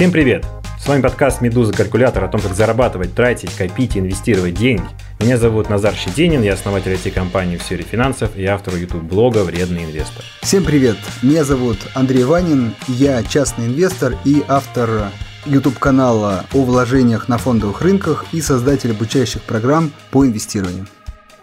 Всем привет! С вами подкаст «Медуза Калькулятор» о том, как зарабатывать, тратить, копить и инвестировать деньги. Меня зовут Назар Щединин, я основатель IT-компании в сфере финансов и автор YouTube-блога «Вредный инвестор». Всем привет! Меня зовут Андрей Ванин, я частный инвестор и автор YouTube-канала о вложениях на фондовых рынках и создатель обучающих программ по инвестированию.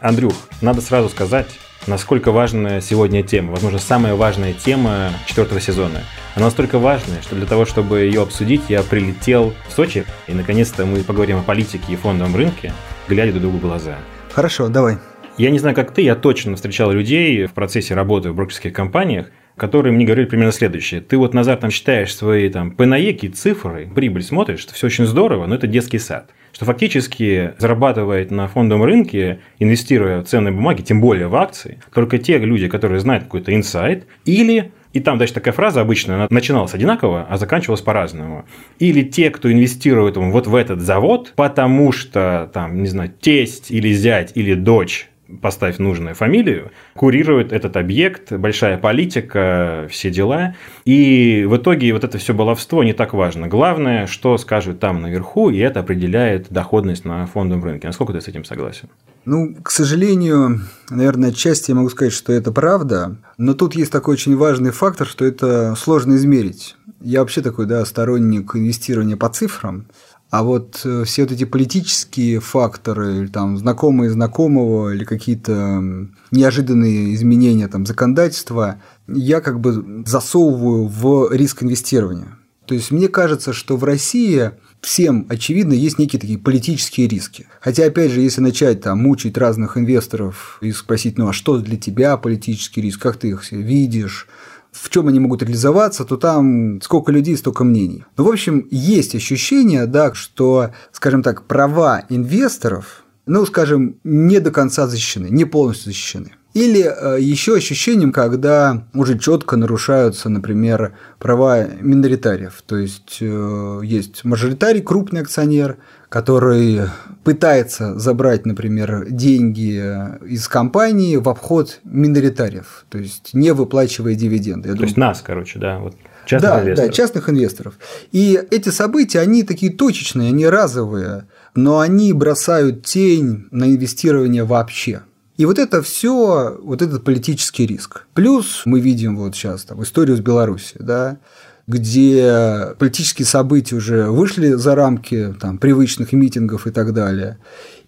Андрюх, надо сразу сказать, насколько важная сегодня тема, возможно, самая важная тема четвертого сезона. Она настолько важная, что для того, чтобы ее обсудить, я прилетел в Сочи, и наконец-то мы поговорим о политике и фондовом рынке, глядя друг другу в глаза. Хорошо, давай. Я не знаю, как ты, я точно встречал людей в процессе работы в брокерских компаниях, которые мне говорили примерно следующее. Ты вот, Назар, там считаешь свои там пенаеки, цифры, прибыль смотришь, что все очень здорово, но это детский сад. Что фактически зарабатывает на фондовом рынке, инвестируя в ценные бумаги, тем более в акции, только те люди, которые знают какой-то инсайт, или и там дальше такая фраза обычно, она начиналась одинаково, а заканчивалась по-разному. Или те, кто инвестирует вот в этот завод, потому что, там, не знаю, тесть или зять или дочь поставь нужную фамилию, курирует этот объект, большая политика, все дела. И в итоге вот это все баловство не так важно. Главное, что скажут там наверху, и это определяет доходность на фондовом рынке. Насколько ты с этим согласен? Ну, к сожалению, наверное, отчасти я могу сказать, что это правда, но тут есть такой очень важный фактор, что это сложно измерить. Я вообще такой, да, сторонник инвестирования по цифрам, а вот э, все вот эти политические факторы, или там знакомые знакомого, или какие-то неожиданные изменения там законодательства, я как бы засовываю в риск инвестирования. То есть мне кажется, что в России всем очевидно есть некие такие политические риски. Хотя, опять же, если начать там мучить разных инвесторов и спросить, ну а что для тебя политический риск, как ты их видишь, в чем они могут реализоваться, то там сколько людей, столько мнений. Ну, в общем, есть ощущение, да, что, скажем так, права инвесторов, ну, скажем, не до конца защищены, не полностью защищены. Или э, еще ощущением, когда уже четко нарушаются, например, права миноритариев. То есть э, есть мажоритарий, крупный акционер, который пытается забрать, например, деньги из компании в обход миноритариев, то есть не выплачивая дивиденды. Я то думаю, есть нас, короче, да, вот частных да, инвесторов. Да, частных инвесторов. И эти события, они такие точечные, они разовые, но они бросают тень на инвестирование вообще. И вот это все, вот этот политический риск. Плюс мы видим вот сейчас там, историю с Беларусью, да, где политические события уже вышли за рамки там, привычных митингов и так далее.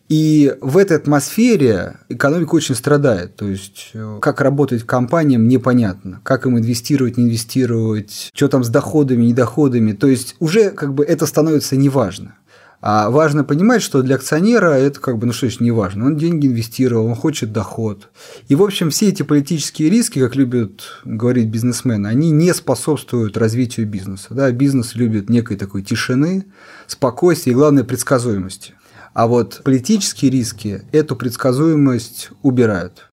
И в этой атмосфере экономика очень страдает. То есть, как работать компаниям, непонятно. Как им инвестировать, не инвестировать, что там с доходами, недоходами. То есть, уже как бы это становится неважно. А важно понимать, что для акционера это как бы, ну что еще не важно. Он деньги инвестировал, он хочет доход. И, в общем, все эти политические риски, как любят говорить бизнесмены, они не способствуют развитию бизнеса. Да? Бизнес любит некой такой тишины, спокойствия и, главное, предсказуемости. А вот политические риски эту предсказуемость убирают.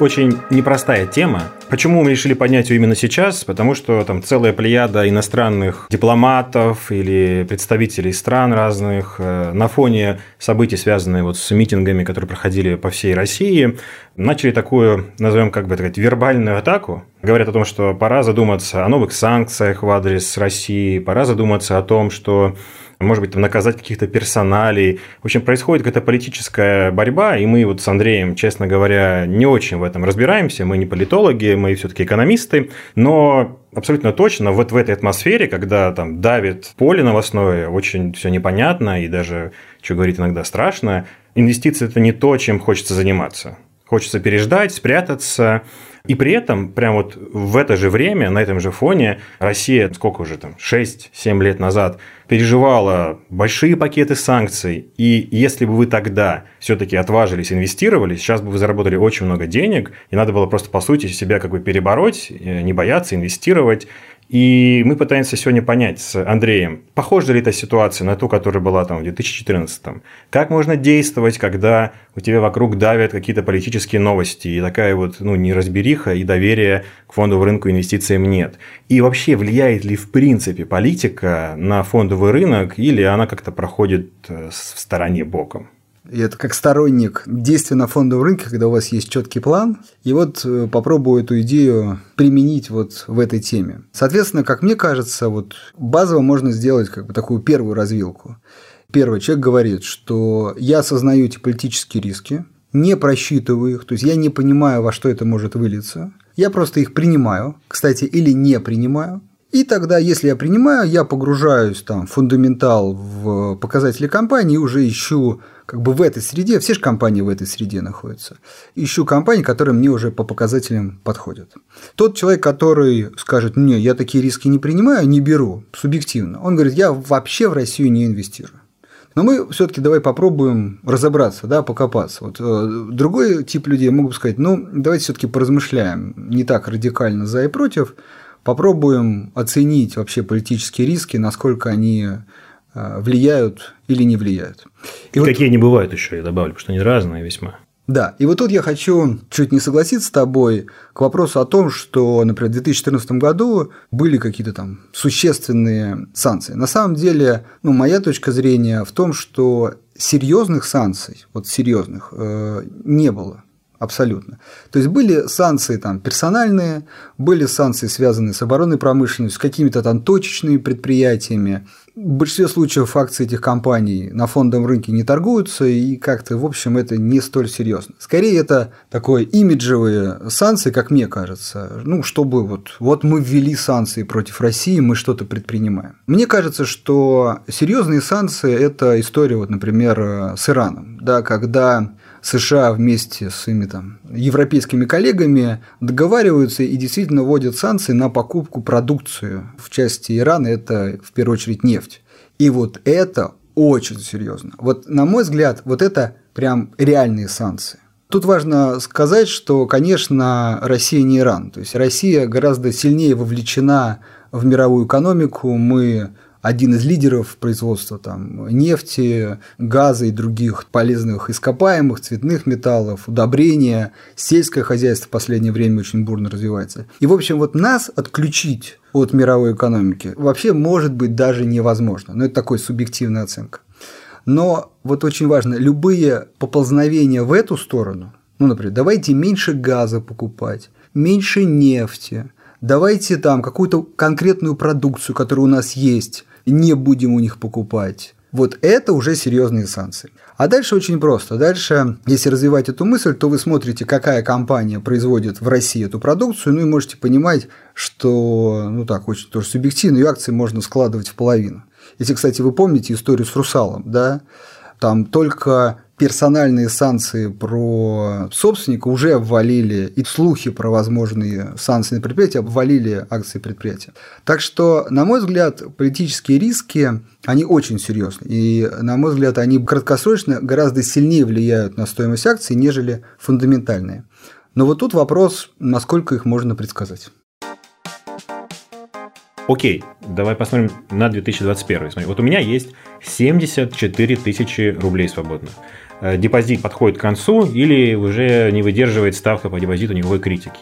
Очень непростая тема. Почему мы решили поднять ее именно сейчас? Потому что там целая плеяда иностранных дипломатов или представителей стран разных э, на фоне событий, связанных вот с митингами, которые проходили по всей России, начали такую, назовем как бы сказать, вербальную атаку. Говорят о том, что пора задуматься о новых санкциях в адрес России, пора задуматься о том, что может быть, там, наказать каких-то персоналей. В общем, происходит какая-то политическая борьба, и мы вот с Андреем, честно говоря, не очень в этом разбираемся. Мы не политологи, мы все-таки экономисты, но абсолютно точно вот в этой атмосфере, когда там давит поле новостное, очень все непонятно и даже, что говорить, иногда страшно, инвестиции – это не то, чем хочется заниматься. Хочется переждать, спрятаться, и при этом, прям вот в это же время, на этом же фоне, Россия, сколько уже там, 6-7 лет назад, переживала большие пакеты санкций. И если бы вы тогда все-таки отважились, инвестировали, сейчас бы вы заработали очень много денег, и надо было просто, по сути, себя как бы перебороть, э, не бояться, инвестировать. И мы пытаемся сегодня понять с Андреем, похожа ли эта ситуация на ту, которая была там в 2014 -м. Как можно действовать, когда у тебя вокруг давят какие-то политические новости, и такая вот ну, неразбериха, и доверия к фондовому рынку инвестициям нет. И вообще, влияет ли в принципе политика на фондовый рынок, или она как-то проходит э, в стороне боком? И это как сторонник действия на фондовом рынке, когда у вас есть четкий план. И вот э, попробую эту идею применить вот в этой теме. Соответственно, как мне кажется, вот базово можно сделать как бы такую первую развилку. Первый человек говорит, что я осознаю эти политические риски, не просчитываю их, то есть я не понимаю, во что это может вылиться. Я просто их принимаю, кстати, или не принимаю. И тогда, если я принимаю, я погружаюсь там в фундаментал, в показатели компании и уже ищу как бы в этой среде, все же компании в этой среде находятся, ищу компании, которые мне уже по показателям подходят. Тот человек, который скажет, не, я такие риски не принимаю, не беру, субъективно, он говорит, я вообще в Россию не инвестирую. Но мы все-таки давай попробуем разобраться, да, покопаться. Вот э, другой тип людей могут сказать, ну, давайте все-таки поразмышляем, не так радикально за и против, попробуем оценить вообще политические риски, насколько они э, влияют или не влияют. И, и вот... какие они бывают еще, я добавлю, потому что они разные весьма. Да, и вот тут я хочу чуть не согласиться с тобой к вопросу о том, что, например, в 2014 году были какие-то там существенные санкции. На самом деле, ну, моя точка зрения в том, что серьезных санкций, вот серьезных, э, не было. Абсолютно. То есть были санкции там персональные, были санкции, связанные с оборонной промышленностью, с какими-то там точечными предприятиями. В большинстве случаев акции этих компаний на фондовом рынке не торгуются, и как-то, в общем, это не столь серьезно. Скорее, это такое имиджевые санкции, как мне кажется, ну, чтобы вот, вот мы ввели санкции против России, мы что-то предпринимаем. Мне кажется, что серьезные санкции – это история, вот, например, с Ираном, да, когда США вместе с своими там, европейскими коллегами договариваются и действительно вводят санкции на покупку продукции. В части Ирана это в первую очередь нефть. И вот это очень серьезно. Вот на мой взгляд, вот это прям реальные санкции. Тут важно сказать, что, конечно, Россия не Иран. То есть Россия гораздо сильнее вовлечена в мировую экономику. Мы один из лидеров производства там, нефти, газа и других полезных ископаемых, цветных металлов, удобрения, сельское хозяйство в последнее время очень бурно развивается. И, в общем, вот нас отключить от мировой экономики вообще может быть даже невозможно. Но это такая субъективная оценка. Но вот очень важно, любые поползновения в эту сторону, ну, например, давайте меньше газа покупать, меньше нефти, давайте там какую-то конкретную продукцию, которая у нас есть, не будем у них покупать. Вот это уже серьезные санкции. А дальше очень просто. Дальше, если развивать эту мысль, то вы смотрите, какая компания производит в России эту продукцию, ну и можете понимать, что, ну так, очень тоже субъективно, ее акции можно складывать в половину. Если, кстати, вы помните историю с Русалом, да, там только персональные санкции про собственника уже обвалили, и слухи про возможные санкции на предприятие обвалили акции предприятия. Так что, на мой взгляд, политические риски, они очень серьезны. И, на мой взгляд, они краткосрочно гораздо сильнее влияют на стоимость акций, нежели фундаментальные. Но вот тут вопрос, насколько их можно предсказать. Окей, давай посмотрим на 2021. Смотри, вот у меня есть 74 тысячи рублей свободных. Э, депозит подходит к концу или уже не выдерживает ставка по депозиту никакой критики.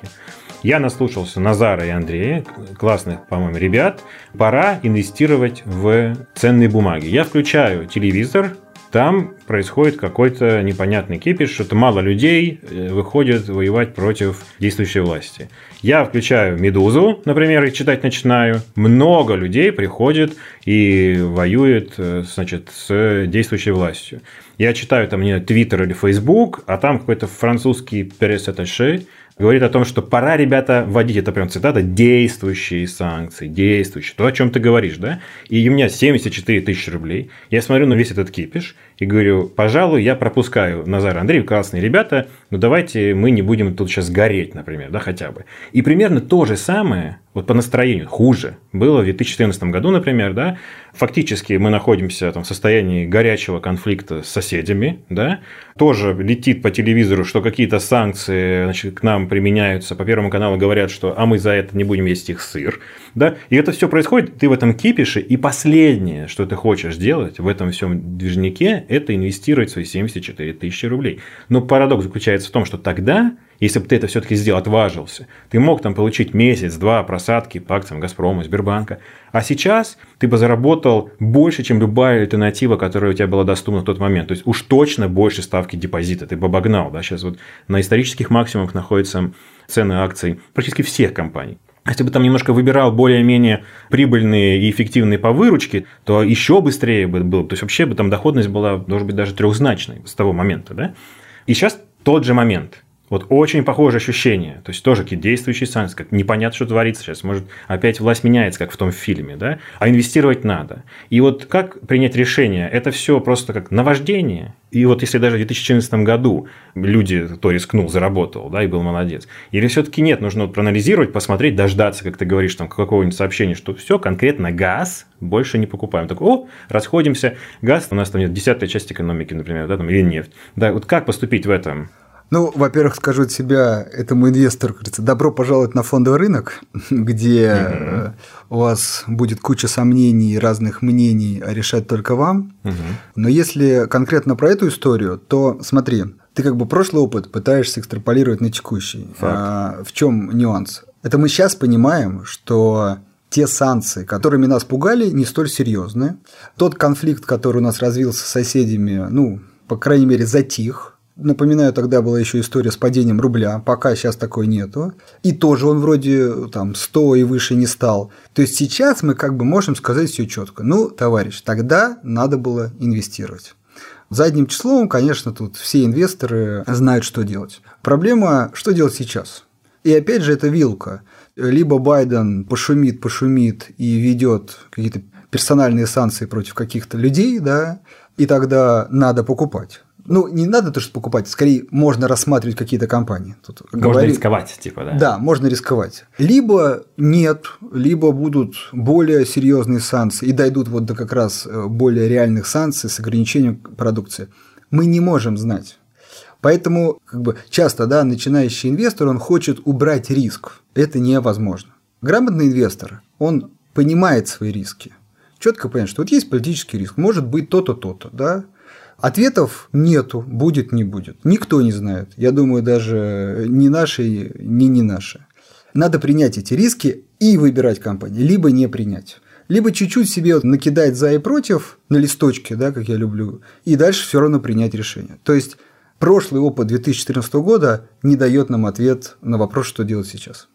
Я наслушался Назара и Андрея, классных, по-моему, ребят. Пора инвестировать в ценные бумаги. Я включаю телевизор, там происходит какой-то непонятный кипиш, что-то мало людей э, выходит воевать против действующей власти. Я включаю «Медузу», например, и читать начинаю. Много людей приходит и воюет э, значит, с действующей властью. Я читаю там не Твиттер или Фейсбук, а там какой-то французский перес-атташе говорит о том, что пора, ребята, вводить, это прям цитата, действующие санкции, действующие, то, о чем ты говоришь, да? И у меня 74 тысячи рублей. Я смотрю на весь этот кипиш и говорю, пожалуй, я пропускаю Назар Андреев, классные ребята, но давайте мы не будем тут сейчас гореть, например, да, хотя бы. И примерно то же самое вот по настроению хуже было в 2014 году, например, да, фактически мы находимся там, в состоянии горячего конфликта с соседями, да, тоже летит по телевизору, что какие-то санкции значит, к нам применяются, по Первому каналу говорят, что а мы за это не будем есть их сыр, да, и это все происходит, ты в этом кипише, и последнее, что ты хочешь сделать в этом всем движнике, это инвестировать свои 74 тысячи рублей. Но парадокс заключается в том, что тогда если бы ты это все-таки сделал, отважился, ты мог там получить месяц-два просадки по акциям «Газпрома», «Сбербанка». А сейчас ты бы заработал больше, чем любая альтернатива, которая у тебя была доступна в тот момент. То есть уж точно больше ставки депозита ты бы обогнал. Да? Сейчас вот на исторических максимумах находятся цены акций практически всех компаний. Если бы там немножко выбирал более-менее прибыльные и эффективные по выручке, то еще быстрее бы было. То есть вообще бы там доходность была, может быть, даже трехзначной с того момента. Да? И сейчас тот же момент – вот очень похожее ощущение. То есть тоже какие-то действующие санкции, как непонятно, что творится сейчас. Может, опять власть меняется, как в том фильме, да? А инвестировать надо. И вот как принять решение? Это все просто как наваждение. И вот если даже в 2014 году люди, кто рискнул, заработал, да, и был молодец. Или все-таки нет, нужно вот проанализировать, посмотреть, дождаться, как ты говоришь, там, какого-нибудь сообщения, что все, конкретно газ больше не покупаем. Так, о, расходимся, газ, у нас там нет десятая часть экономики, например, да, там, или нефть. Да, вот как поступить в этом? Ну, во-первых, скажу от себя этому инвестору, говорится, добро пожаловать на фондовый рынок, где у вас будет куча сомнений и разных мнений, а решать только вам. Но если конкретно про эту историю, то смотри, ты как бы прошлый опыт пытаешься экстраполировать на текущий. А, в чем нюанс? Это мы сейчас понимаем, что те санкции, которыми нас пугали, не столь серьезны. Тот конфликт, который у нас развился с соседями, ну, по крайней мере, затих Напоминаю, тогда была еще история с падением рубля, пока сейчас такой нету. И тоже он вроде там 100 и выше не стал. То есть сейчас мы как бы можем сказать все четко. Ну, товарищ, тогда надо было инвестировать. Задним числом, конечно, тут все инвесторы знают, что делать. Проблема, что делать сейчас? И опять же, это вилка. Либо Байден пошумит, пошумит и ведет какие-то персональные санкции против каких-то людей, да, и тогда надо покупать ну, не надо то, что покупать, скорее можно рассматривать какие-то компании. Тут можно говорили... рисковать, типа, да? Да, можно рисковать. Либо нет, либо будут более серьезные санкции и дойдут вот до как раз э, более реальных санкций с ограничением продукции. Мы не можем знать. Поэтому как бы, часто да, начинающий инвестор он хочет убрать риск. Это невозможно. Грамотный инвестор, он понимает свои риски. Четко понимает, что вот есть политический риск, может быть то-то, то-то, да, Ответов нету, будет, не будет. Никто не знает. Я думаю, даже ни наши, ни не наши. Надо принять эти риски и выбирать компании, либо не принять. Либо чуть-чуть себе накидать за и против на листочке, да, как я люблю, и дальше все равно принять решение. То есть прошлый опыт 2014 года не дает нам ответ на вопрос, что делать сейчас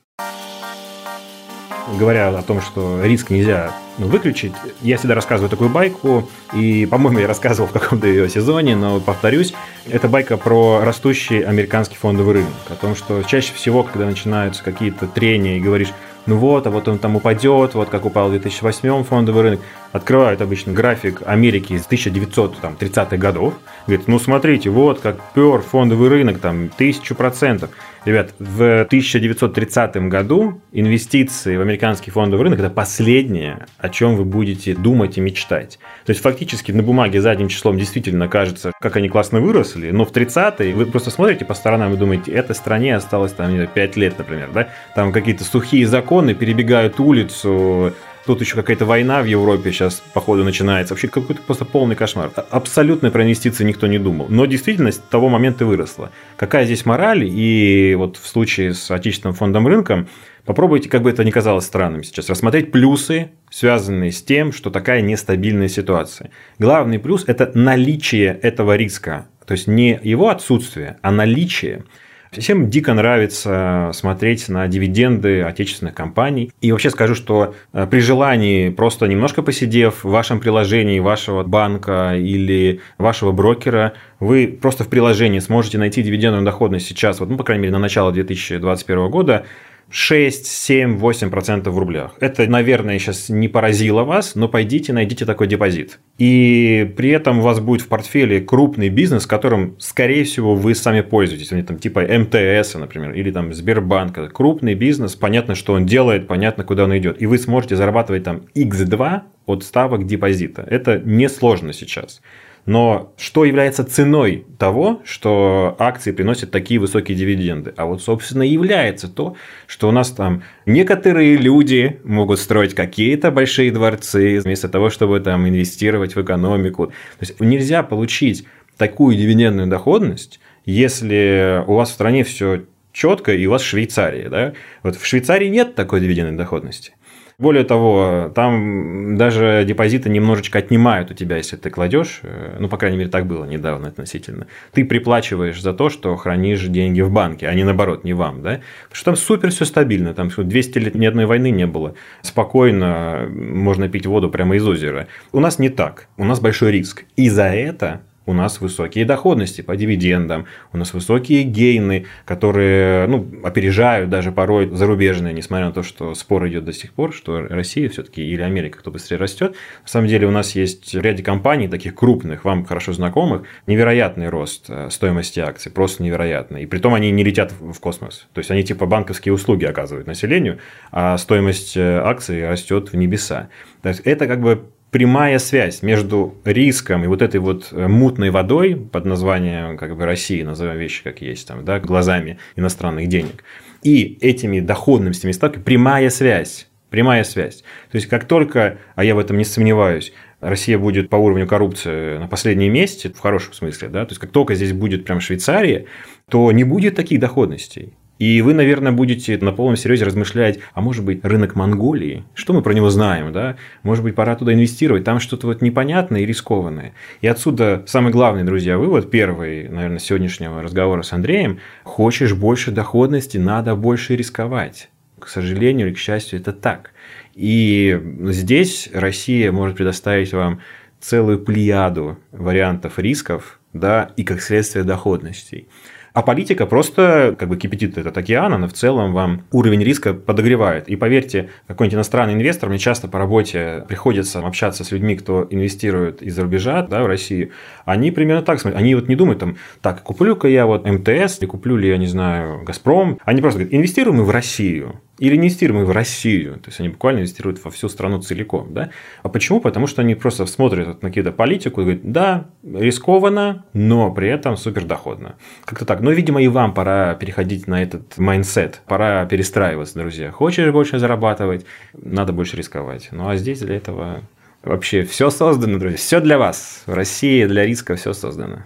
говоря о том, что риск нельзя выключить, я всегда рассказываю такую байку, и, по-моему, я рассказывал в каком-то ее сезоне, но повторюсь, это байка про растущий американский фондовый рынок, о том, что чаще всего, когда начинаются какие-то трения и говоришь, ну вот, а вот он там упадет, вот как упал в 2008 фондовый рынок, открывают обычно график Америки из 1930-х годов, говорит, ну смотрите, вот как пер фондовый рынок, там, тысячу процентов. Ребят, в 1930 году инвестиции в американский фондовый рынок – это последнее, о чем вы будете думать и мечтать. То есть, фактически на бумаге задним числом действительно кажется, как они классно выросли, но в 30-е вы просто смотрите по сторонам и думаете, этой стране осталось там 5 лет, например, да? Там какие-то сухие законы перебегают улицу, Тут еще какая-то война в Европе сейчас, походу, начинается. Вообще какой-то просто полный кошмар. А, абсолютно про инвестиции никто не думал. Но действительность того момента выросла. Какая здесь мораль? И вот в случае с отечественным фондом рынка попробуйте, как бы это ни казалось странным сейчас, рассмотреть плюсы, связанные с тем, что такая нестабильная ситуация. Главный плюс – это наличие этого риска. То есть не его отсутствие, а наличие. Всем дико нравится смотреть на дивиденды отечественных компаний. И вообще скажу, что э, при желании, просто немножко посидев в вашем приложении вашего банка или вашего брокера, вы просто в приложении сможете найти дивидендную доходность сейчас, вот, ну, по крайней мере, на начало 2021 года 6, 7, 8% в рублях. Это, наверное, сейчас не поразило вас, но пойдите, найдите такой депозит. И при этом у вас будет в портфеле крупный бизнес, которым, скорее всего, вы сами пользуетесь. Они там типа МТС, например, или там Сбербанка. Крупный бизнес, понятно, что он делает, понятно, куда он идет. И вы сможете зарабатывать там X2 от ставок депозита. Это несложно сейчас. Но что является ценой того, что акции приносят такие высокие дивиденды? А вот, собственно, является то, что у нас там некоторые люди могут строить какие-то большие дворцы вместо того, чтобы там инвестировать в экономику. То есть нельзя получить такую дивидендную доходность, если у вас в стране все четко, и у вас Швейцария. Да? Вот в Швейцарии нет такой дивидендной доходности. Более того, там даже депозиты немножечко отнимают у тебя, если ты кладешь, э, ну, по крайней мере, так было недавно относительно. Ты приплачиваешь за то, что хранишь деньги в банке, а не наоборот, не вам, да? Потому что там супер все стабильно, там 200 лет ни одной войны не было. Спокойно можно пить воду прямо из озера. У нас не так, у нас большой риск. И за это у нас высокие доходности по дивидендам, у нас высокие гейны, которые ну, опережают даже порой зарубежные, несмотря на то, что спор идет до сих пор, что Россия все-таки или Америка кто быстрее растет. На самом деле у нас есть в ряде компаний, таких крупных, вам хорошо знакомых, невероятный рост э, стоимости акций, просто невероятный. И при том они не летят в космос. То есть они типа банковские услуги оказывают населению, а стоимость э, акций растет в небеса. То есть это как бы прямая связь между риском и вот этой вот э, мутной водой под названием как бы России, назовем вещи как есть, там, да, глазами иностранных денег, и этими доходностями ставками прямая связь. Прямая связь. То есть, как только, а я в этом не сомневаюсь, Россия будет по уровню коррупции на последнем месте, в хорошем смысле, да, то есть, как только здесь будет прям Швейцария, то не будет таких доходностей. И вы, наверное, будете на полном серьезе размышлять, а может быть, рынок Монголии? Что мы про него знаем, да? Может быть, пора туда инвестировать? Там что-то вот непонятное и рискованное. И отсюда самый главный, друзья, вывод первый, наверное, сегодняшнего разговора с Андреем. Хочешь больше доходности, надо больше рисковать. К сожалению или к счастью, это так. И здесь Россия может предоставить вам целую плеяду вариантов рисков, да, и как следствие доходностей. А политика просто как бы кипятит этот океан, она в целом вам уровень риска подогревает. И поверьте, какой-нибудь иностранный инвестор, мне часто по работе приходится общаться с людьми, кто инвестирует из-за рубежа да, в Россию, они примерно так смотрят. Они вот не думают там, так, куплю-ка я вот МТС, или куплю ли, я не знаю, Газпром. Они просто говорят, инвестируем мы в Россию. Или инвестируем в Россию. То есть они буквально инвестируют во всю страну целиком. Да? А почему? Потому что они просто смотрят на какие-то политику и говорят, да, рискованно, но при этом супер доходно. Как-то так. Но, видимо, и вам пора переходить на этот mindset. Пора перестраиваться, друзья. Хочешь больше зарабатывать, надо больше рисковать. Ну а здесь для этого вообще все создано, друзья. Все для вас. В России для риска все создано.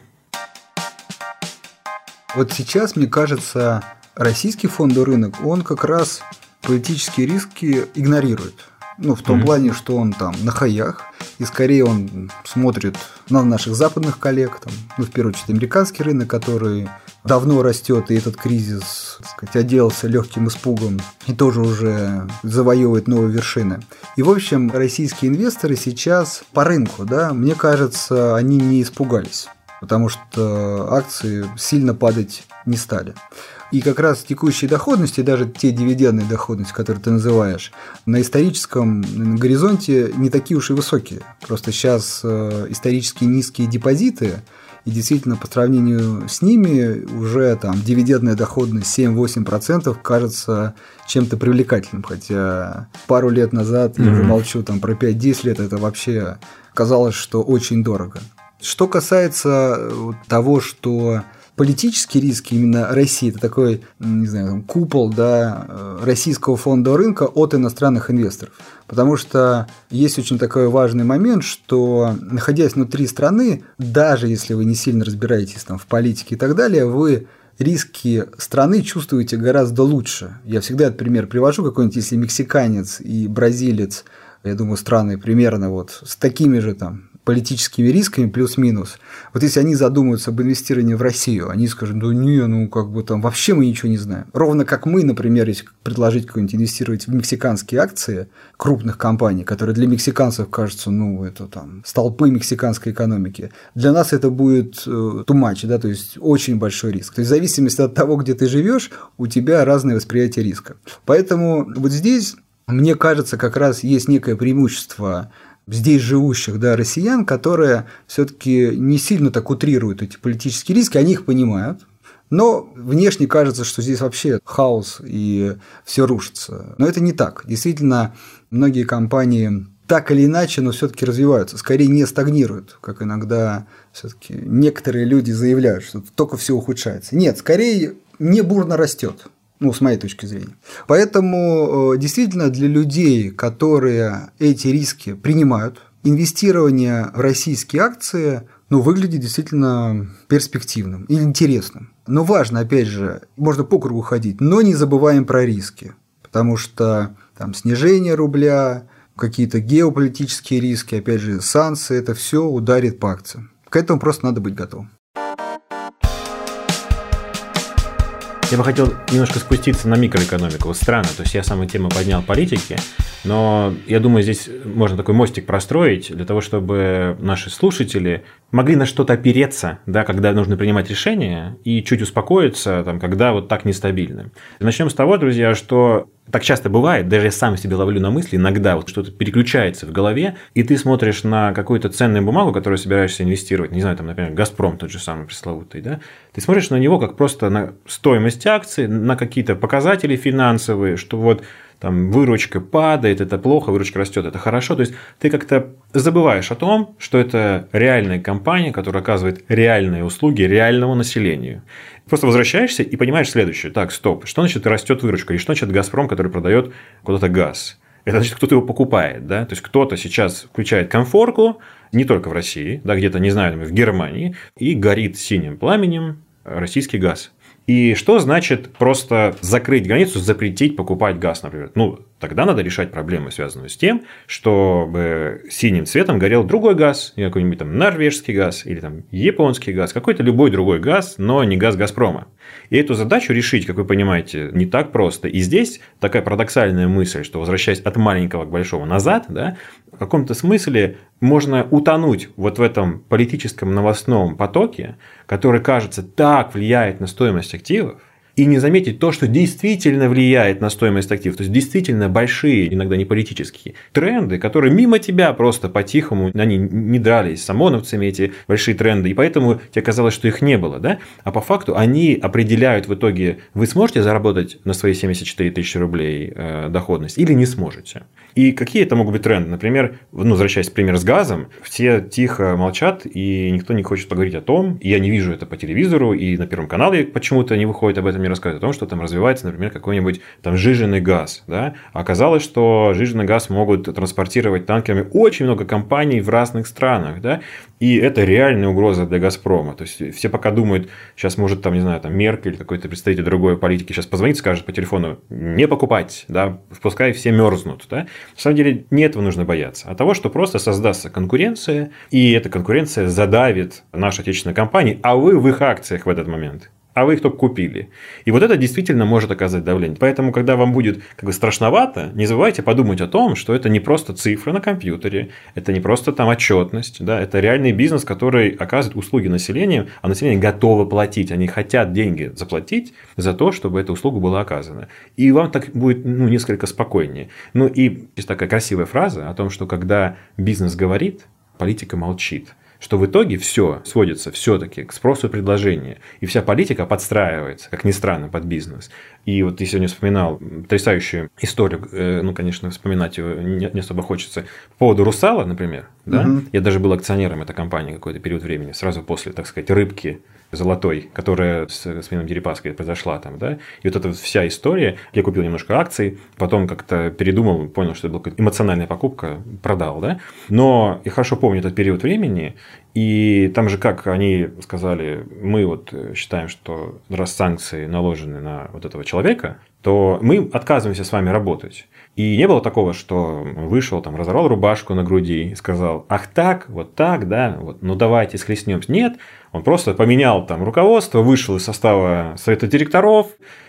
Вот сейчас, мне кажется, российский фондовый рынок, он как раз политические риски игнорирует. Ну, в том mm-hmm. плане, что он там на хаях, и скорее он смотрит на наших западных коллег, там, ну, в первую очередь, американский рынок, который давно растет, и этот кризис, так сказать, оделся легким испугом и тоже уже завоевывает новые вершины. И, в общем, российские инвесторы сейчас по рынку, да, мне кажется, они не испугались, потому что акции сильно падать не стали. И как раз текущие доходности, даже те дивидендные доходности, которые ты называешь, на историческом горизонте не такие уж и высокие. Просто сейчас э, исторически низкие депозиты, и действительно по сравнению с ними уже там дивидендная доходность 7-8% кажется чем-то привлекательным, хотя пару лет назад, mm-hmm. я уже молчу там про 5-10 лет, это вообще казалось, что очень дорого. Что касается э, того, что политические риски именно России, это такой, не знаю, там, купол да, э, российского фондового рынка от иностранных инвесторов. Потому что есть очень такой важный момент, что находясь внутри страны, даже если вы не сильно разбираетесь там, в политике и так далее, вы риски страны чувствуете гораздо лучше. Я всегда этот пример привожу, какой-нибудь, если мексиканец и бразилец, я думаю, страны примерно вот с такими же там политическими рисками плюс-минус. Вот если они задумаются об инвестировании в Россию, они скажут, ну не, ну как бы там вообще мы ничего не знаем. Ровно как мы, например, если предложить какой-нибудь инвестировать в мексиканские акции крупных компаний, которые для мексиканцев кажутся, ну это там столпы мексиканской экономики, для нас это будет э, too much, да, то есть очень большой риск. То есть в зависимости от того, где ты живешь, у тебя разное восприятие риска. Поэтому вот здесь мне кажется, как раз есть некое преимущество здесь живущих да, россиян, которые все-таки не сильно так утрируют эти политические риски, они их понимают, но внешне кажется, что здесь вообще хаос и все рушится. Но это не так. Действительно, многие компании так или иначе, но все-таки развиваются, скорее не стагнируют, как иногда все-таки некоторые люди заявляют, что только все ухудшается. Нет, скорее не бурно растет. Ну, с моей точки зрения. Поэтому э, действительно для людей, которые эти риски принимают, инвестирование в российские акции ну, выглядит действительно перспективным и интересным. Но важно, опять же, можно по кругу ходить, но не забываем про риски, потому что там снижение рубля, какие-то геополитические риски, опять же, санкции, это все ударит по акциям. К этому просто надо быть готовым. Я бы хотел немножко спуститься на микроэкономику. Вот странно, то есть я самую тему поднял политики, но я думаю, здесь можно такой мостик простроить для того, чтобы наши слушатели могли на что-то опереться, да, когда нужно принимать решения, и чуть успокоиться, там, когда вот так нестабильно. Начнем с того, друзья, что так часто бывает, даже я сам себе ловлю на мысли, иногда вот что-то переключается в голове, и ты смотришь на какую-то ценную бумагу, которую собираешься инвестировать, не знаю, там, например, Газпром тот же самый пресловутый, да, ты смотришь на него как просто на стоимость акций, на какие-то показатели финансовые, что вот там выручка падает, это плохо, выручка растет, это хорошо. То есть ты как-то забываешь о том, что это реальная компания, которая оказывает реальные услуги реальному населению. Просто возвращаешься и понимаешь следующее. Так, стоп, что значит растет выручка? И что значит Газпром, который продает куда-то газ? Это значит, кто-то его покупает, да? То есть кто-то сейчас включает комфорку, не только в России, да, где-то, не знаю, в Германии, и горит синим пламенем российский газ. И что значит просто закрыть границу, запретить покупать газ, например? Ну, тогда надо решать проблемы, связанные с тем, чтобы синим цветом горел другой газ, какой-нибудь там норвежский газ или там японский газ, какой-то любой другой газ, но не газ Газпрома. И эту задачу решить, как вы понимаете, не так просто. И здесь такая парадоксальная мысль, что возвращаясь от маленького к большому назад, да, в каком-то смысле можно утонуть вот в этом политическом новостном потоке, который, кажется, так влияет на стоимость активов, и не заметить то, что действительно влияет на стоимость активов, то есть действительно большие, иногда не политические тренды, которые мимо тебя просто по-тихому, они не дрались с ОМОНовцами, эти большие тренды, и поэтому тебе казалось, что их не было, да? А по факту они определяют в итоге, вы сможете заработать на свои 74 тысячи рублей э, доходность или не сможете. И какие это могут быть тренды? Например, ну, возвращаясь, пример с газом, все тихо молчат, и никто не хочет поговорить о том, и я не вижу это по телевизору, и на Первом канале почему-то не выходит об этом не рассказывают о том, что там развивается, например, какой-нибудь там жиженый газ. Да? Оказалось, что жиженый газ могут транспортировать танкерами очень много компаний в разных странах. Да? И это реальная угроза для «Газпрома». То есть, все пока думают, сейчас может, там, не знаю, там Меркель какой-то представитель другой политики сейчас позвонит, скажет по телефону, не покупать, да, пускай все мерзнут. Да? На самом деле, не этого нужно бояться, а того, что просто создастся конкуренция, и эта конкуренция задавит наши отечественные компании, а вы в их акциях в этот момент а вы их только купили. И вот это действительно может оказать давление. Поэтому, когда вам будет как бы страшновато, не забывайте подумать о том, что это не просто цифры на компьютере, это не просто там отчетность, да, это реальный бизнес, который оказывает услуги населению, а население готово платить, они хотят деньги заплатить за то, чтобы эта услуга была оказана. И вам так будет ну, несколько спокойнее. Ну и есть такая красивая фраза о том, что когда бизнес говорит, политика молчит что в итоге все сводится все-таки к спросу и предложению. И вся политика подстраивается, как ни странно, под бизнес. И вот ты сегодня вспоминал потрясающую историю, э, ну, конечно, вспоминать ее не особо хочется, по поводу «Русала», например. Да? Угу. Я даже был акционером этой компании какой-то период времени, сразу после, так сказать, «Рыбки», золотой, которая с господином Дерипаской произошла там, да, и вот эта вся история, я купил немножко акций, потом как-то передумал, понял, что это была эмоциональная покупка, продал, да, но я хорошо помню этот период времени, и там же, как они сказали, мы вот считаем, что раз санкции наложены на вот этого человека, то мы отказываемся с вами работать. И не было такого, что вышел, там, разорвал рубашку на груди и сказал, ах так, вот так, да, вот, ну давайте схлестнемся. Нет, он просто поменял там руководство, вышел из состава совета директоров,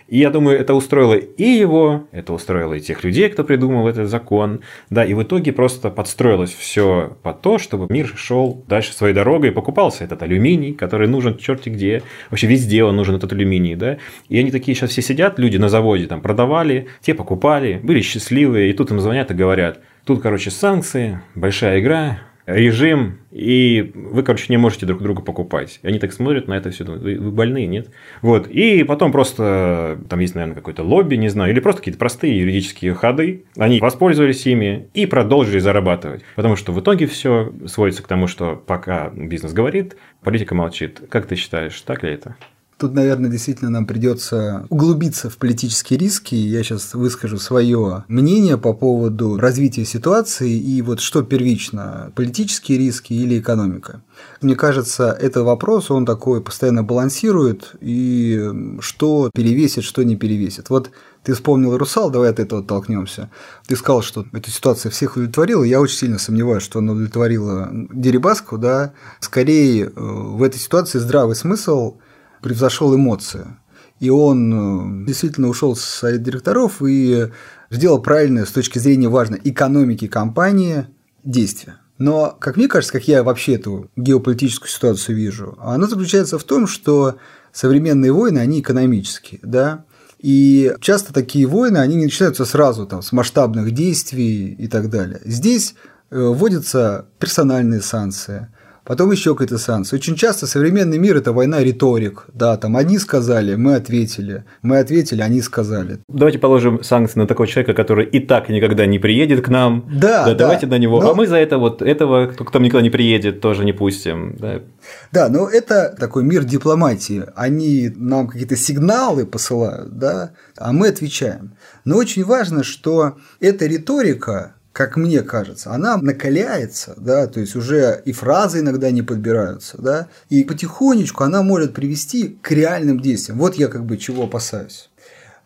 и я думаю, это устроило и его, это устроило и тех людей, кто придумал этот закон. Да, и в итоге просто подстроилось все под то, чтобы мир шел дальше своей дорогой, и покупался этот алюминий, который нужен черти где. Вообще везде он нужен, этот алюминий, да. И они такие сейчас все сидят, люди на заводе там продавали, те покупали, были счастливые, и тут им звонят и говорят, тут, короче, санкции, большая игра, режим, и вы, короче, не можете друг друга покупать. И они так смотрят на это все, думают, вы, вы больные, нет? Вот, и потом просто, там есть, наверное, какое-то лобби, не знаю, или просто какие-то простые юридические ходы, они воспользовались ими и продолжили зарабатывать. Потому что в итоге все сводится к тому, что пока бизнес говорит, политика молчит. Как ты считаешь, так ли это? Тут, наверное, действительно нам придется углубиться в политические риски. Я сейчас выскажу свое мнение по поводу развития ситуации и вот что первично, политические риски или экономика. Мне кажется, этот вопрос, он такой постоянно балансирует, и что перевесит, что не перевесит. Вот ты вспомнил Русал, давай от этого оттолкнемся. Ты сказал, что эта ситуация всех удовлетворила. Я очень сильно сомневаюсь, что она удовлетворила Дерибаску. Да? Скорее, э, в этой ситуации здравый смысл превзошел эмоции. И он э, действительно ушел с совета директоров и сделал правильное с точки зрения важной экономики компании действие. Но, как мне кажется, как я вообще эту геополитическую ситуацию вижу, она заключается в том, что современные войны, они экономические, да, и часто такие войны, они не начинаются сразу там, с масштабных действий и так далее. Здесь э, вводятся персональные санкции, Потом еще какие-то санкции. Очень часто современный мир – это война риторик. Да, там одни сказали, мы ответили. Мы ответили, они сказали. Давайте положим санкции на такого человека, который и так никогда не приедет к нам. Да, да. Давайте на него. Но... А мы за это вот этого, кто к нам никогда не приедет, тоже не пустим. Да. да, но это такой мир дипломатии. Они нам какие-то сигналы посылают, да, а мы отвечаем. Но очень важно, что эта риторика, как мне кажется, она накаляется, да, то есть уже и фразы иногда не подбираются, да, и потихонечку она может привести к реальным действиям. Вот я как бы чего опасаюсь.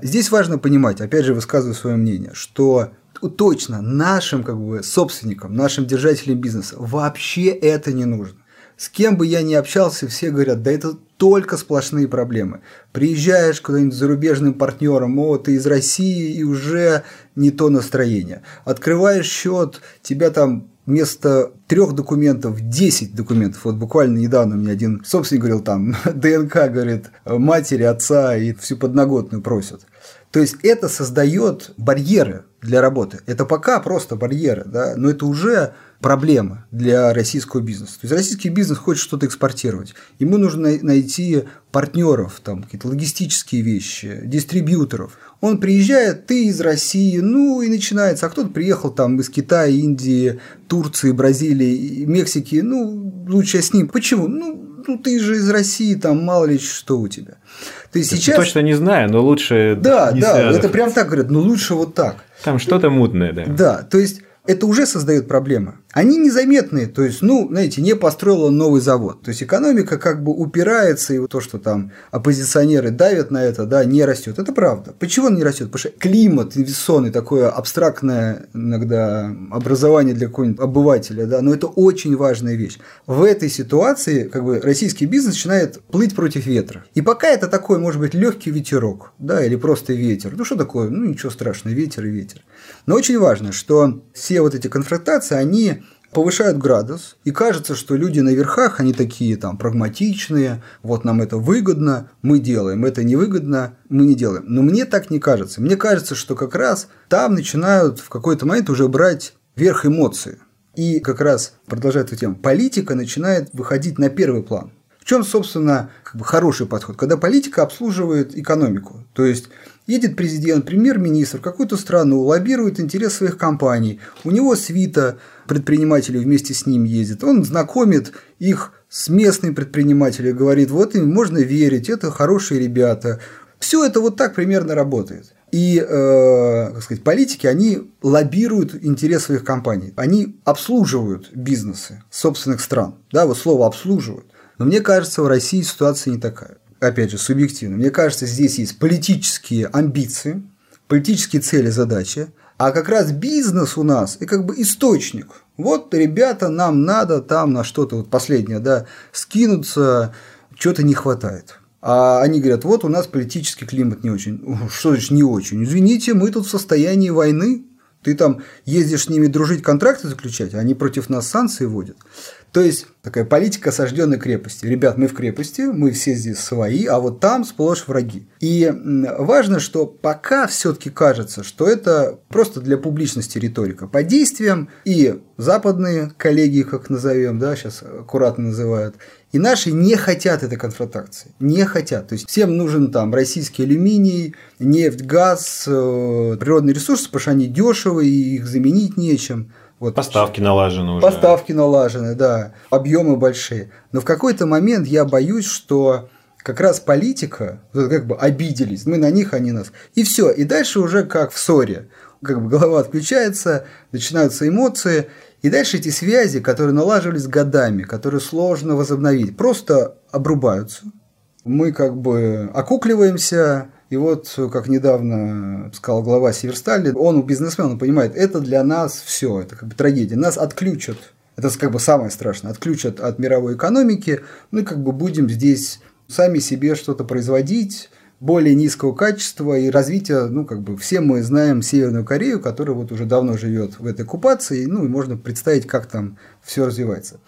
Здесь важно понимать, опять же высказываю свое мнение, что точно нашим как бы собственникам, нашим держателям бизнеса вообще это не нужно. С кем бы я ни общался, все говорят, да это только сплошные проблемы. Приезжаешь куда-нибудь зарубежным партнером, о, ты из России, и уже не то настроение. Открываешь счет, тебя там вместо трех документов 10 документов. Вот буквально недавно мне один собственник говорил, там ДНК, говорит, матери, отца и всю подноготную просят. То есть это создает барьеры для работы. Это пока просто барьеры, да, но это уже проблема для российского бизнеса. То есть российский бизнес хочет что-то экспортировать. Ему нужно найти партнеров, там какие-то логистические вещи, дистрибьюторов. Он приезжает, ты из России, ну и начинается. А кто-то приехал там из Китая, Индии, Турции, Бразилии, Мексики. Ну, лучше с ним. Почему? Ну, ну ты же из России, там мало ли что у тебя. То есть сейчас... Точно не знаю, но лучше... Да, да, связывать. это прям так говорят, но лучше вот так. Там что-то мутное, да. Да, то есть это уже создает проблемы. Они незаметные, то есть, ну, знаете, не построил он новый завод. То есть экономика как бы упирается, и вот то, что там оппозиционеры давят на это, да, не растет. Это правда. Почему он не растет? Потому что климат инвестиционный, такое абстрактное иногда образование для какого-нибудь обывателя, да, но это очень важная вещь. В этой ситуации как бы российский бизнес начинает плыть против ветра. И пока это такой, может быть, легкий ветерок, да, или просто ветер. Ну, что такое? Ну, ничего страшного, ветер и ветер. Но очень важно, что все вот эти конфронтации, они повышают градус, и кажется, что люди на верхах, они такие там прагматичные, вот нам это выгодно, мы делаем, это невыгодно, мы не делаем. Но мне так не кажется. Мне кажется, что как раз там начинают в какой-то момент уже брать верх эмоции. И как раз, продолжая эту тему, политика начинает выходить на первый план. В чем, собственно, как бы хороший подход? Когда политика обслуживает экономику. То есть едет президент, премьер-министр в какую-то страну, лоббирует интерес своих компаний. У него свита предпринимателей вместе с ним ездит. Он знакомит их с местными предпринимателями, говорит, вот им можно верить, это хорошие ребята. Все это вот так примерно работает. И, э, как сказать, политики, они лоббируют интерес своих компаний. Они обслуживают бизнесы собственных стран. Да, вот слово обслуживают. Но мне кажется, в России ситуация не такая. Опять же, субъективно. Мне кажется, здесь есть политические амбиции, политические цели, задачи, а как раз бизнес у нас и как бы источник. Вот, ребята, нам надо там на что-то, вот последнее, да, скинуться, что-то не хватает. А они говорят, вот у нас политический климат не очень. Что значит не очень? Извините, мы тут в состоянии войны. Ты там ездишь с ними дружить, контракты заключать, а они против нас санкции вводят. То есть такая политика осажденной крепости. Ребят, мы в крепости, мы все здесь свои, а вот там сплошь враги. И важно, что пока все-таки кажется, что это просто для публичности риторика. По действиям и западные коллеги, как назовем, да, сейчас аккуратно называют, и наши не хотят этой конфронтации. Не хотят. То есть всем нужен там российский алюминий, нефть, газ, э, природные ресурсы, потому что они дешевые, и их заменить нечем. Вот Поставки налажены уже. Поставки налажены, да. Объемы большие. Но в какой-то момент я боюсь, что как раз политика, как бы обиделись, мы на них, они нас. И все. И дальше уже как в ссоре. Как бы голова отключается, начинаются эмоции. И дальше эти связи, которые налаживались годами, которые сложно возобновить, просто обрубаются. Мы как бы окукливаемся, и вот, как недавно сказал глава Северстали, он бизнесмен, он понимает, это для нас все, это как бы трагедия. Нас отключат, это как бы самое страшное, отключат от мировой экономики, и как бы будем здесь сами себе что-то производить, более низкого качества и развития, ну, как бы все мы знаем Северную Корею, которая вот уже давно живет в этой оккупации, ну, и можно представить, как там все развивается.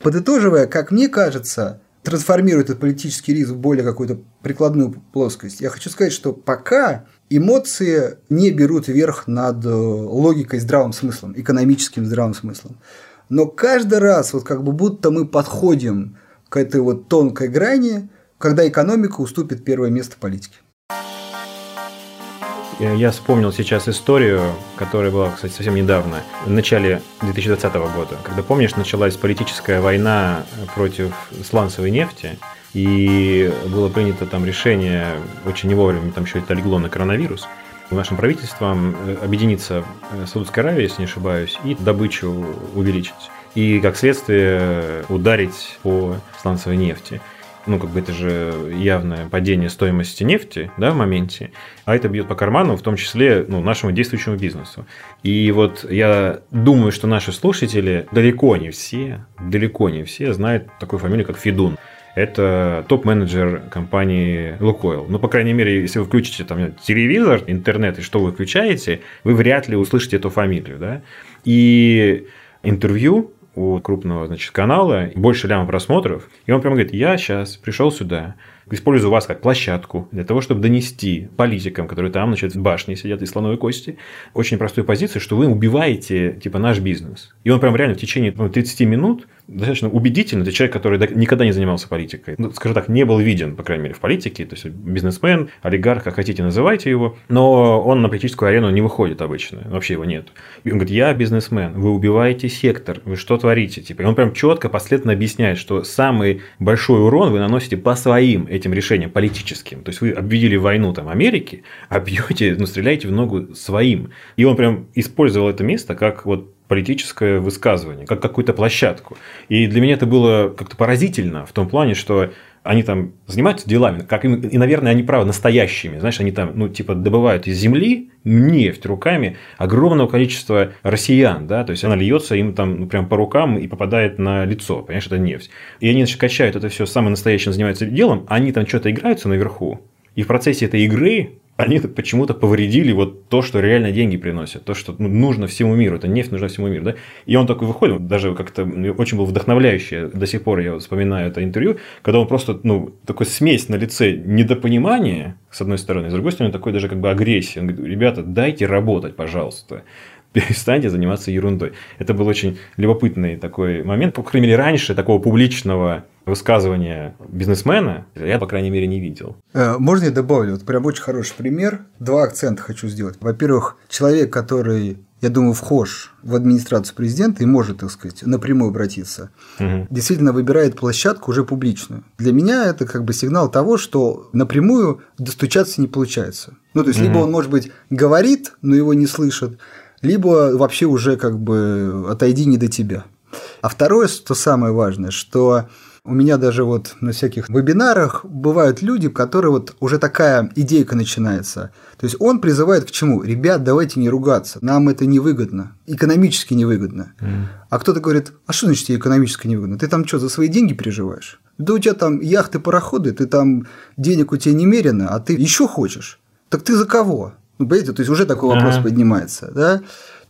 Подытоживая, как мне кажется, трансформирует этот политический риск в более какую-то прикладную плоскость. Я хочу сказать, что пока эмоции не берут верх над э, логикой, здравым смыслом, экономическим здравым смыслом. Но каждый раз, вот как бы будто мы подходим к этой вот тонкой грани, когда экономика уступит первое место политике. Я вспомнил сейчас историю, которая была, кстати, совсем недавно, в начале 2020 года, когда, помнишь, началась политическая война против сланцевой нефти, и было принято там решение, очень не вовремя, там еще это легло на коронавирус, нашим правительством э, объединиться Саудовской Аравией, если не ошибаюсь, и добычу увеличить. И, как следствие, ударить по сланцевой нефти ну, как бы это же явное падение стоимости нефти, да, в моменте, а это бьет по карману, в том числе, ну, нашему действующему бизнесу. И вот я думаю, что наши слушатели, далеко не все, далеко не все знают такую фамилию, как Федун. Это топ-менеджер компании Лукойл. Ну, по крайней мере, если вы включите там телевизор, интернет и что вы включаете, вы вряд ли услышите эту фамилию, да. И интервью у крупного значит, канала, больше ляма просмотров, и он прямо говорит, я сейчас пришел сюда, использую вас как площадку для того, чтобы донести политикам, которые там, значит, в башне сидят из слоновой кости, очень простую позицию, что вы убиваете, типа, наш бизнес. И он прям реально в течение 30 ну, минут достаточно убедительно. Это человек, который никогда не занимался политикой. Ну, скажем так, не был виден, по крайней мере, в политике. То есть, бизнесмен, олигарх, как хотите, называйте его. Но он на политическую арену не выходит обычно. Вообще его нет. И он говорит, я бизнесмен, вы убиваете сектор, вы что творите? Типа, и он прям четко, последовательно объясняет, что самый большой урон вы наносите по своим этим решениям политическим. То есть, вы объявили войну там Америке, а бьете, ну, стреляете в ногу своим. И он прям использовал это место как вот политическое высказывание, как какую-то площадку. И для меня это было как-то поразительно в том плане, что они там занимаются делами, как им, и, наверное, они правы настоящими. Знаешь, они там, ну, типа, добывают из земли нефть руками огромного количества россиян, да, то есть она льется им там ну, прям по рукам и попадает на лицо, понимаешь, это нефть. И они, значит, качают это все, самое настоящее занимаются делом, они там что-то играются наверху, и в процессе этой игры они почему-то повредили вот то, что реально деньги приносят, то, что ну, нужно всему миру, это нефть нужна всему миру, да, и он такой выходит, даже как-то очень был вдохновляющий, до сих пор я вспоминаю это интервью, когда он просто, ну, такой смесь на лице недопонимания, с одной стороны, с другой стороны, такой даже как бы агрессия, он говорит, ребята, дайте работать, пожалуйста, перестаньте заниматься ерундой. Это был очень любопытный такой момент. По крайней мере, раньше такого публичного высказывания бизнесмена я, по крайней мере, не видел. Э, можно я добавлю? Вот прям очень хороший пример. Два акцента хочу сделать. Во-первых, человек, который я думаю, вхож в администрацию президента и может, так сказать, напрямую обратиться, угу. действительно выбирает площадку уже публичную. Для меня это как бы сигнал того, что напрямую достучаться не получается. Ну, то есть, угу. либо он, может быть, говорит, но его не слышат, либо вообще уже как бы отойди не до тебя. А второе, что самое важное, что у меня даже вот на всяких вебинарах бывают люди, которые вот уже такая идейка начинается. То есть он призывает к чему? Ребят, давайте не ругаться, нам это невыгодно, экономически невыгодно. Mm. А кто-то говорит, а что значит тебе экономически невыгодно? Ты там что, за свои деньги переживаешь? Да у тебя там яхты, пароходы, ты там денег у тебя немерено, а ты еще хочешь. Так ты за кого? Ну, понимаете, то есть уже такой вопрос ага. поднимается, да?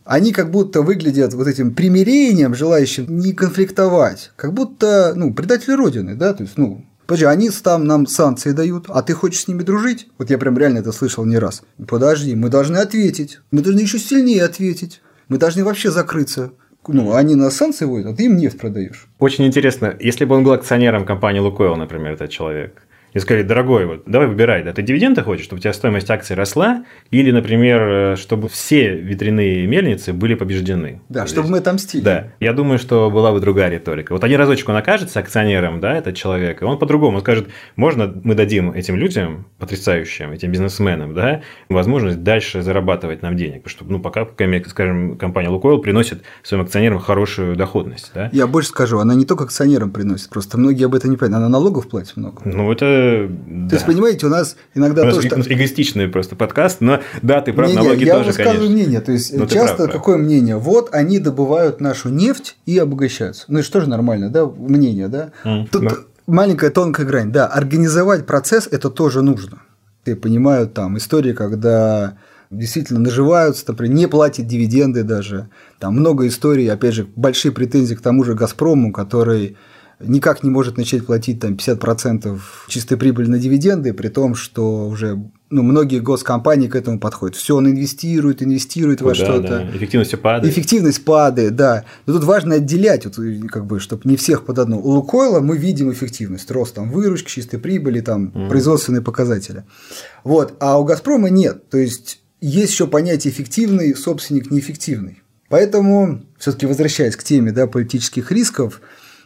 Они как будто выглядят вот этим примирением, желающим не конфликтовать, как будто, ну, предатели Родины, да, то есть, ну, Подожди, они там нам санкции дают, а ты хочешь с ними дружить? Вот я прям реально это слышал не раз. Подожди, мы должны ответить. Мы должны еще сильнее ответить. Мы должны вообще закрыться. Ну, они на санкции вводят, а ты им нефть продаешь. Очень интересно, если бы он был акционером компании Лукойл, например, этот человек, и сказали, дорогой, вот, давай выбирай, да, ты дивиденды хочешь, чтобы у тебя стоимость акций росла, или, например, чтобы все ветряные мельницы были побеждены. Да, здесь. чтобы мы отомстили. Да, я думаю, что была бы другая риторика. Вот один разочек он окажется акционером, да, этот человек, и он по-другому скажет, можно мы дадим этим людям, потрясающим, этим бизнесменам, да, возможность дальше зарабатывать нам денег, потому что, ну, пока, скажем, компания Лукойл приносит своим акционерам хорошую доходность, да. Я больше скажу, она не только акционерам приносит, просто многие об этом не понимают, она налогов платит много. Ну, это то да. есть, понимаете, у нас иногда у нас тоже... эгоистичный просто подкаст, но да, ты прав, не, налоги не, я тоже, Я конечно. мнение, то есть, но часто прав, какое прав. мнение? Вот они добывают нашу нефть и обогащаются. Ну, это тоже нормально, да, мнение, да? Mm, Тут да. маленькая тонкая грань, да, организовать процесс – это тоже нужно. Я понимаю, там истории, когда действительно наживаются, например, не платят дивиденды даже. Там много историй, опять же, большие претензии к тому же «Газпрому», который никак не может начать платить там 50% чистой прибыли на дивиденды, при том, что уже ну, многие госкомпании к этому подходят. Все, он инвестирует, инвестирует во что-то. Да. Эффективность падает. Эффективность падает, да. Но тут важно отделять, вот, как бы, чтобы не всех под одну. У Лукойла мы видим эффективность, рост там, выручки, чистой прибыли, там, mm. производственные показатели. Вот. А у Газпрома нет. То есть есть еще понятие эффективный, собственник неэффективный. Поэтому, все-таки возвращаясь к теме да, политических рисков,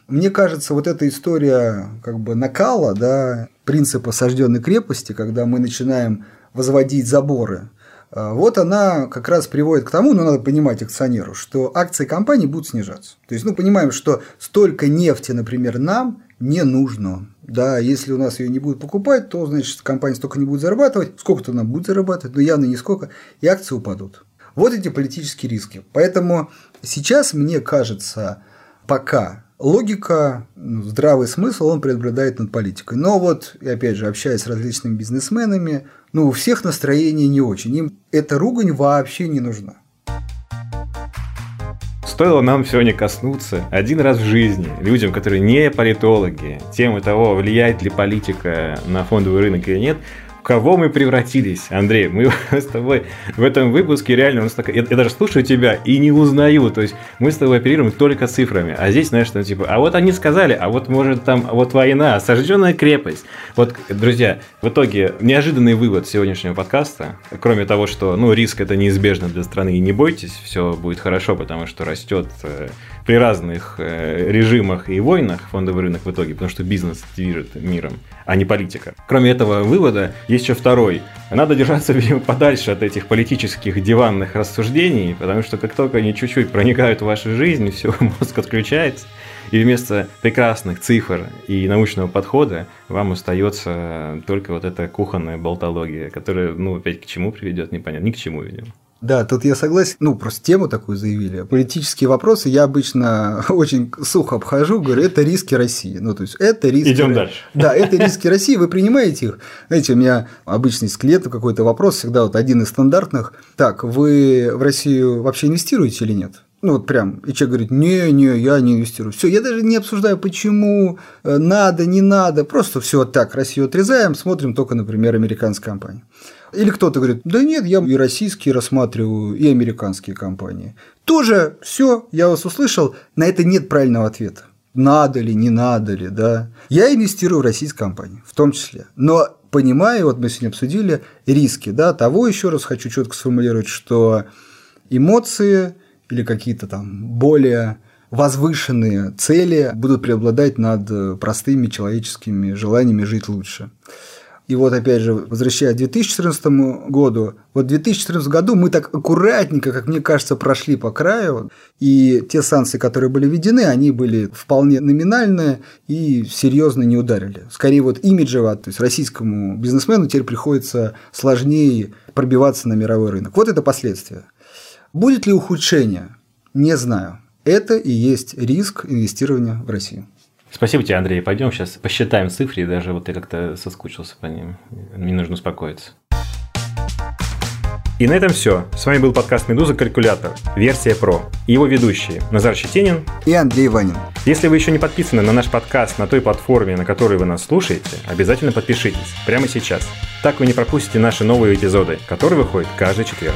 мне кажется, вот эта история как бы накала, да, принципа сожженной крепости, когда мы начинаем возводить заборы, а, вот она как раз приводит к тому, ну, надо понимать акционеру, что акции компании будут снижаться. То есть, ну, понимаем, что столько нефти, например, нам не нужно. Да, если у нас ее не будут покупать, то, значит, компания столько не будет зарабатывать, сколько-то она будет зарабатывать, но явно не сколько, и акции упадут. Вот эти политические риски. Поэтому сейчас, мне кажется, пока логика, ну, здравый смысл, он преобладает над политикой. Но вот, и опять же, общаясь с различными бизнесменами, ну, у всех настроение не очень. Им эта ругань вообще не нужна. Стоило нам сегодня коснуться один раз в жизни людям, которые не политологи, темы того, влияет ли политика на фондовый рынок или нет, кого мы превратились, Андрей? Мы с тобой в этом выпуске реально, я, я даже слушаю тебя и не узнаю, то есть мы с тобой оперируем только цифрами, а здесь, знаешь, что типа, а вот они сказали, а вот может там, а вот война, сожженная крепость. Вот, друзья, в итоге неожиданный вывод сегодняшнего подкаста, кроме того, что, ну, риск это неизбежно для страны, и не бойтесь, все будет хорошо, потому что растет э, при разных э, режимах и войнах фондовый рынок в итоге, потому что бизнес движет миром, а не политика. Кроме этого вывода, есть еще второй. Надо держаться, видимо, подальше от этих политических диванных рассуждений, потому что как только они чуть-чуть проникают в вашу жизнь, все, мозг отключается, и вместо прекрасных цифр и научного подхода вам остается только вот эта кухонная болтология, которая, ну, опять к чему приведет, непонятно, ни к чему, видимо. Да, тут я согласен. Ну, просто тему такую заявили. Политические вопросы я обычно очень сухо обхожу, говорю, это риски России. Ну, то есть, это риски... Идем дальше. Да, это риски России, вы принимаете их. Знаете, у меня обычно из клиента какой-то вопрос, всегда вот один из стандартных. Так, вы в Россию вообще инвестируете или нет? Ну вот прям, и человек говорит, не, не, я не инвестирую. Все, я даже не обсуждаю, почему, э, надо, не надо, просто все так, Россию отрезаем, смотрим только, например, американская компания. Или кто-то говорит, да нет, я и российские рассматриваю, и американские компании. Тоже все, я вас услышал, на это нет правильного ответа. Надо ли, не надо ли, да. Я инвестирую в российские компании, в том числе. Но понимаю, вот мы сегодня обсудили риски, да, того еще раз хочу четко сформулировать, что эмоции или какие-то там более возвышенные цели будут преобладать над простыми человеческими желаниями жить лучше. И вот опять же, возвращаясь к 2014 году, вот в 2014 году мы так аккуратненько, как мне кажется, прошли по краю, и те санкции, которые были введены, они были вполне номинальные и серьезно не ударили. Скорее вот имиджево, то есть российскому бизнесмену теперь приходится сложнее пробиваться на мировой рынок. Вот это последствия. Будет ли ухудшение? Не знаю. Это и есть риск инвестирования в Россию. Спасибо тебе, Андрей. Пойдем сейчас посчитаем цифры, даже вот я как-то соскучился по ним. Мне нужно успокоиться. И на этом все. С вами был подкаст «Медуза. Калькулятор. Версия Про». И его ведущие Назар Щетинин и Андрей Ванин. Если вы еще не подписаны на наш подкаст на той платформе, на которой вы нас слушаете, обязательно подпишитесь прямо сейчас. Так вы не пропустите наши новые эпизоды, которые выходят каждый четверг.